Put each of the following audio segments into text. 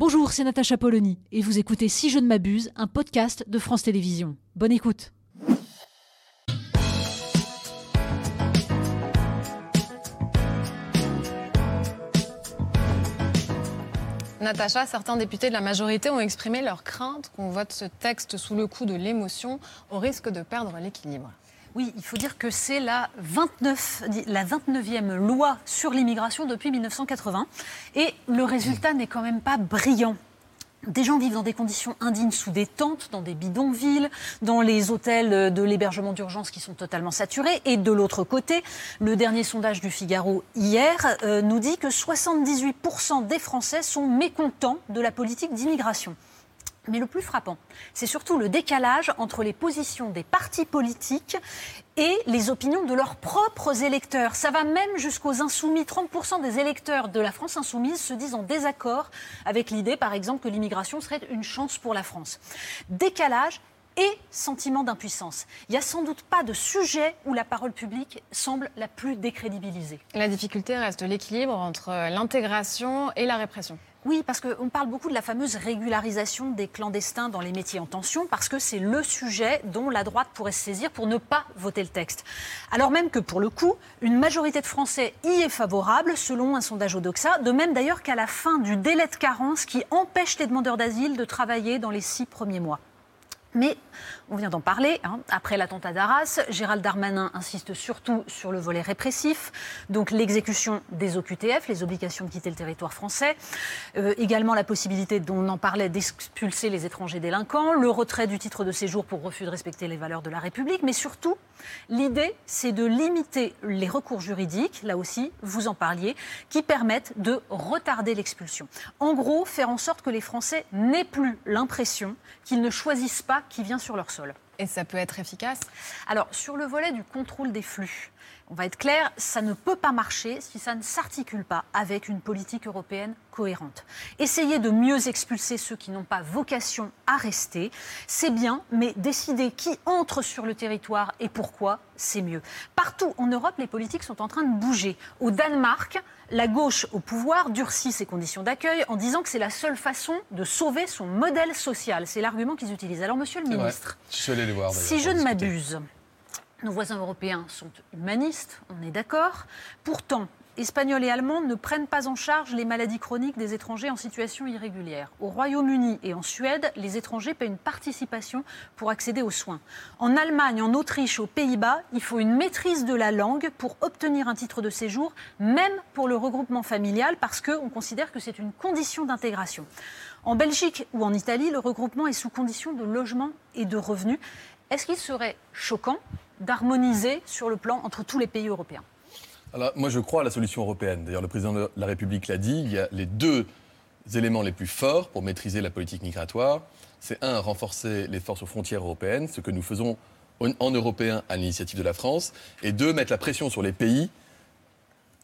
Bonjour, c'est Natacha Polony et vous écoutez Si je ne m'abuse, un podcast de France Télévisions. Bonne écoute. Natacha, certains députés de la majorité ont exprimé leur crainte qu'on vote ce texte sous le coup de l'émotion au risque de perdre l'équilibre. Oui, il faut dire que c'est la, 29, la 29e loi sur l'immigration depuis 1980 et le résultat n'est quand même pas brillant. Des gens vivent dans des conditions indignes sous des tentes, dans des bidonvilles, dans les hôtels de l'hébergement d'urgence qui sont totalement saturés. Et de l'autre côté, le dernier sondage du Figaro hier euh, nous dit que 78% des Français sont mécontents de la politique d'immigration. Mais le plus frappant, c'est surtout le décalage entre les positions des partis politiques et les opinions de leurs propres électeurs. Ça va même jusqu'aux insoumis. 30% des électeurs de la France insoumise se disent en désaccord avec l'idée, par exemple, que l'immigration serait une chance pour la France. Décalage et sentiment d'impuissance. Il n'y a sans doute pas de sujet où la parole publique semble la plus décrédibilisée. La difficulté reste l'équilibre entre l'intégration et la répression. Oui, parce qu'on parle beaucoup de la fameuse régularisation des clandestins dans les métiers en tension, parce que c'est le sujet dont la droite pourrait se saisir pour ne pas voter le texte. Alors même que pour le coup, une majorité de Français y est favorable, selon un sondage Odoxa, de même d'ailleurs qu'à la fin du délai de carence qui empêche les demandeurs d'asile de travailler dans les six premiers mois. Mais on vient d'en parler. Hein. Après l'attentat d'Arras, Gérald Darmanin insiste surtout sur le volet répressif, donc l'exécution des OQTF, les obligations de quitter le territoire français, euh, également la possibilité, dont on en parlait, d'expulser les étrangers délinquants, le retrait du titre de séjour pour refus de respecter les valeurs de la République, mais surtout, l'idée, c'est de limiter les recours juridiques, là aussi, vous en parliez, qui permettent de retarder l'expulsion. En gros, faire en sorte que les Français n'aient plus l'impression qu'ils ne choisissent pas qui vient sur leur sol. Et ça peut être efficace Alors, sur le volet du contrôle des flux, on va être clair, ça ne peut pas marcher si ça ne s'articule pas avec une politique européenne cohérente. Essayer de mieux expulser ceux qui n'ont pas vocation à rester, c'est bien, mais décider qui entre sur le territoire et pourquoi, c'est mieux. Partout en Europe, les politiques sont en train de bouger. Au Danemark, la gauche au pouvoir durcit ses conditions d'accueil en disant que c'est la seule façon de sauver son modèle social. C'est l'argument qu'ils utilisent. Alors, monsieur le ministre, voir, si je ne m'abuse, nos voisins européens sont humanistes, on est d'accord. Pourtant, Espagnols et Allemands ne prennent pas en charge les maladies chroniques des étrangers en situation irrégulière. Au Royaume-Uni et en Suède, les étrangers paient une participation pour accéder aux soins. En Allemagne, en Autriche, aux Pays-Bas, il faut une maîtrise de la langue pour obtenir un titre de séjour, même pour le regroupement familial, parce qu'on considère que c'est une condition d'intégration. En Belgique ou en Italie, le regroupement est sous condition de logement et de revenus. Est-ce qu'il serait choquant d'harmoniser sur le plan entre tous les pays européens? Moi, je crois à la solution européenne. D'ailleurs, le président de la République l'a dit, il y a les deux éléments les plus forts pour maîtriser la politique migratoire. C'est un, renforcer les forces aux frontières européennes, ce que nous faisons en européen à l'initiative de la France, et deux, mettre la pression sur les pays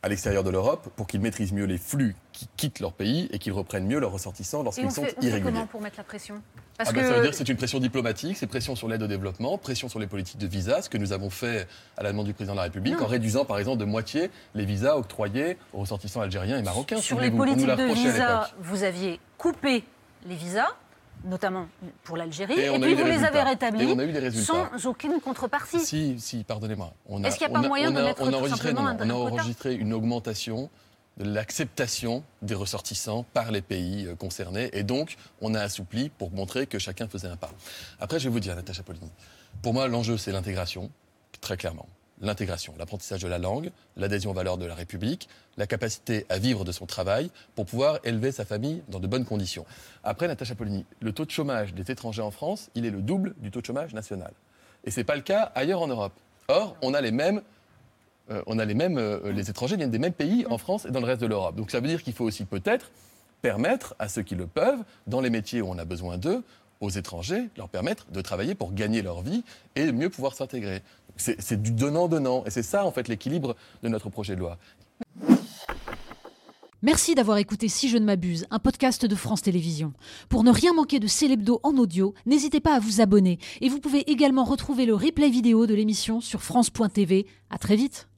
à l'extérieur de l'Europe pour qu'ils maîtrisent mieux les flux qui quittent leur pays et qu'ils reprennent mieux leurs ressortissants lorsqu'ils sont fait, on irréguliers. Fait comment pour mettre la pression? Parce ah ben, que... Ça veut dire que c'est une pression diplomatique, c'est pression sur l'aide au développement, pression sur les politiques de visa, ce que nous avons fait à la demande du président de la République, en réduisant par exemple de moitié les visas octroyés aux ressortissants algériens et marocains. Sur les politiques de visa, vous aviez coupé les visas notamment pour l'Algérie, et, puis vous les avez rétablis sans aucune contrepartie. Si, si, pardonnez-moi. Est-ce qu'il n'y a pas moyen de mettre on a enregistré, non, on a enregistré une augmentation de l'acceptation des ressortissants par les pays euh, concernés. Et donc, on a assoupli pour montrer que chacun faisait un pas. Après, je vais vous dire, Natacha Polini, pour moi, l'enjeu, c'est l'intégration, très clairement l'intégration, l'apprentissage de la langue, l'adhésion aux valeurs de la République, la capacité à vivre de son travail pour pouvoir élever sa famille dans de bonnes conditions. Après, Natacha Polony, le taux de chômage des étrangers en France, il est le double du taux de chômage national. Et ce n'est pas le cas ailleurs en Europe. Or, on a les mêmes euh, on a les mêmes, euh, les étrangers viennent des mêmes pays en France et dans le reste de l'Europe. Donc ça veut dire qu'il faut aussi peut-être permettre à ceux qui le peuvent, dans les métiers où on a besoin d'eux, aux étrangers, leur permettre de travailler pour gagner leur vie et mieux pouvoir s'intégrer. C'est du donnant-donnant. Et c'est ça, en fait, l'équilibre de notre projet de loi. Merci d'avoir écouté Si je ne m'abuse, un podcast de France Télévisions. Pour ne rien manquer de Célébdo en audio, n'hésitez pas à vous abonner. Et vous pouvez également retrouver le replay vidéo de l'émission sur France.tv. À très vite.